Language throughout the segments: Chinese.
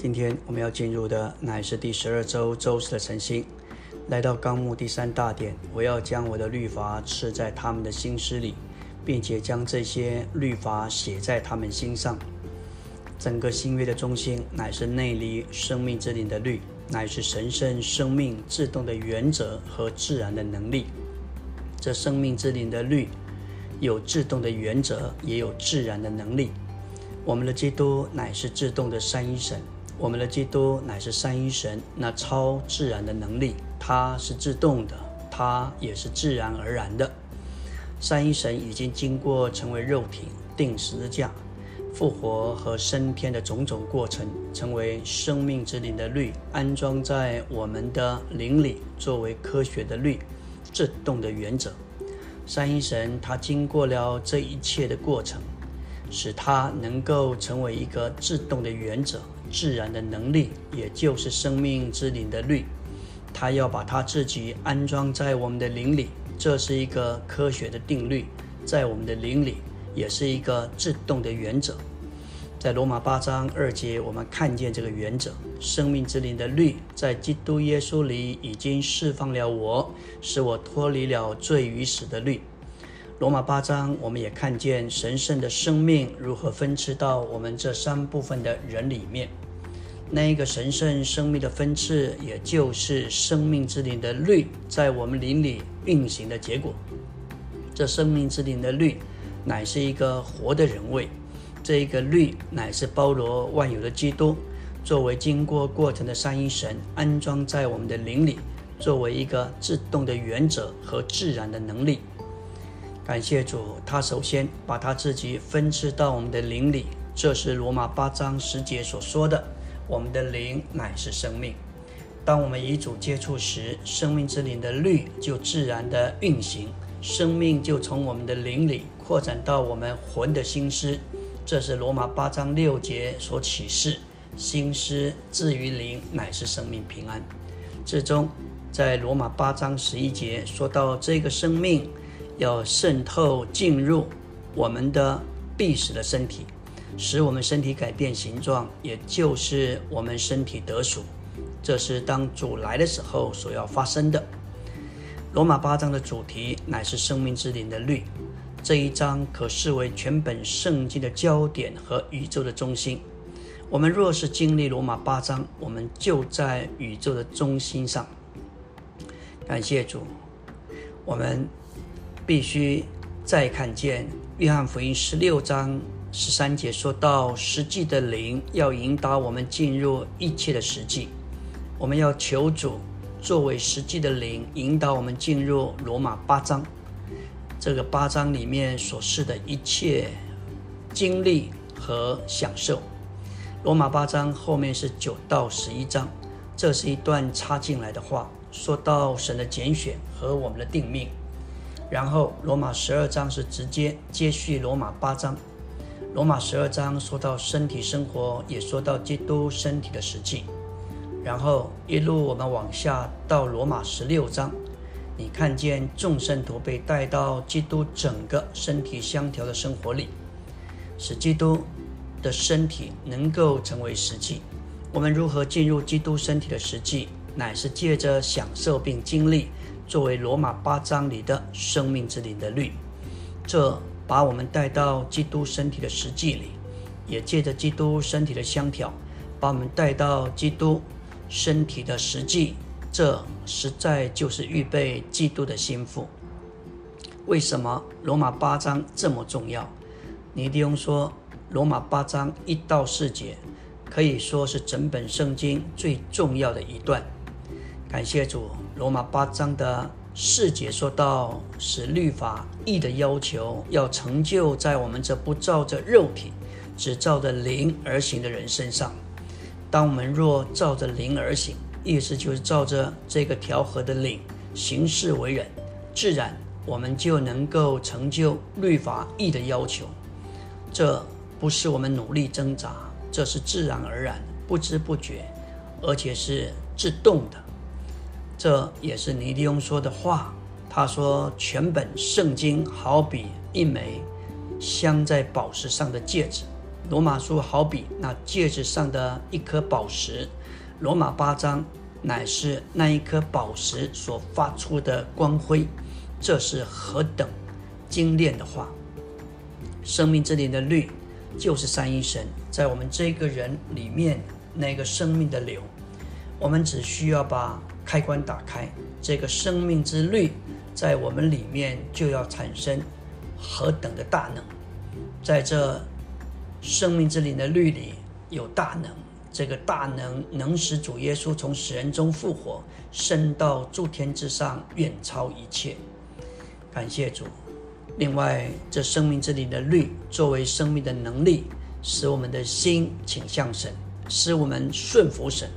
今天我们要进入的乃是第十二周周四的晨星。来到纲目第三大点，我要将我的律法刺在他们的心思里，并且将这些律法写在他们心上。整个新约的中心乃是内里生命之灵的律，乃是神圣生命自动的原则和自然的能力。这生命之灵的律有自动的原则，也有自然的能力。我们的基督乃是自动的三一神，我们的基督乃是三一神那超自然的能力。它是自动的，它也是自然而然的。三一神已经经过成为肉体、定十字架、复活和升天的种种过程，成为生命之灵的律，安装在我们的灵里，作为科学的律、自动的原则。三一神他经过了这一切的过程，使它能够成为一个自动的原则、自然的能力，也就是生命之灵的律。他要把他自己安装在我们的灵里，这是一个科学的定律，在我们的灵里也是一个自动的原则。在罗马八章二节，我们看见这个原则：生命之灵的律，在基督耶稣里已经释放了我，使我脱离了罪与死的律。罗马八章，我们也看见神圣的生命如何分赐到我们这三部分的人里面。那一个神圣生命的分次，也就是生命之灵的律，在我们灵里运行的结果。这生命之灵的律，乃是一个活的人位。这一个律，乃是包罗万有的基督，作为经过过程的三一神，安装在我们的灵里，作为一个自动的原则和自然的能力。感谢主，他首先把他自己分赐到我们的灵里，这是罗马八章十节所说的。我们的灵乃是生命。当我们与主接触时，生命之灵的律就自然的运行，生命就从我们的灵里扩展到我们魂的心思。这是罗马八章六节所启示：心思至于灵，乃是生命平安。最终，在罗马八章十一节说到，这个生命要渗透进入我们的必死的身体。使我们身体改变形状，也就是我们身体得赎。这是当主来的时候所要发生的。罗马八章的主题乃是生命之灵的律。这一章可视为全本圣经的焦点和宇宙的中心。我们若是经历罗马八章，我们就在宇宙的中心上。感谢主，我们必须再看见约翰福音十六章。十三节说到实际的灵要引导我们进入一切的实际，我们要求主作为实际的灵引导我们进入罗马八章。这个八章里面所示的一切经历和享受。罗马八章后面是九到十一章，这是一段插进来的话，说到神的拣选和我们的定命。然后罗马十二章是直接接续罗马八章。罗马十二章说到身体生活，也说到基督身体的实际。然后一路我们往下到罗马十六章，你看见众圣徒被带到基督整个身体相调的生活里，使基督的身体能够成为实际。我们如何进入基督身体的实际，乃是借着享受并经历作为罗马八章里的生命之灵的律。这。把我们带到基督身体的实际里，也借着基督身体的相调，把我们带到基督身体的实际。这实在就是预备基督的心腹。为什么罗马八章这么重要？尼迪翁说，罗马八章一到四节可以说是整本圣经最重要的一段。感谢主，罗马八章的。四节说到，使律法义的要求要成就在我们这不照着肉体，只照着灵而行的人身上。当我们若照着灵而行，意思就是照着这个调和的灵行事为人，自然我们就能够成就律法义的要求。这不是我们努力挣扎，这是自然而然、不知不觉，而且是自动的。这也是尼迪翁说的话。他说：“全本圣经好比一枚镶在宝石上的戒指，罗马书好比那戒指上的一颗宝石，罗马八章乃是那一颗宝石所发出的光辉。这是何等精炼的话！生命之灵的律就是三一神在我们这个人里面那个生命的流。我们只需要把开关打开，这个生命之律在我们里面就要产生何等的大能！在这生命之灵的律里有大能，这个大能能使主耶稣从死人中复活，升到诸天之上，远超一切。感谢主。另外，这生命之灵的律作为生命的能力，使我们的心倾向神，使我们顺服神。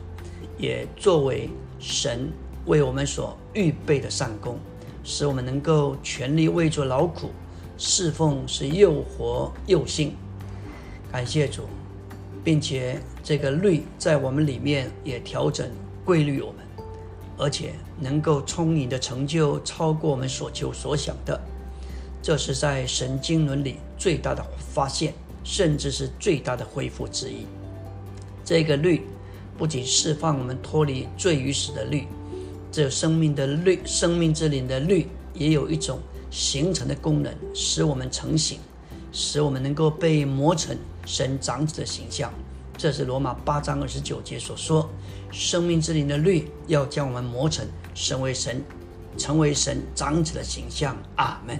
也作为神为我们所预备的上工，使我们能够全力为主劳苦，侍奉是又活又兴。感谢主，并且这个律在我们里面也调整规律我们，而且能够充盈的成就超过我们所求所想的。这是在神经伦里最大的发现，甚至是最大的恢复之一。这个律。不仅释放我们脱离罪与死的律，这生命的律、生命之灵的律，也有一种形成的功能，使我们成型，使我们能够被磨成神长子的形象。这是罗马八章二十九节所说，生命之灵的律要将我们磨成，成为神，成为神长子的形象。阿门。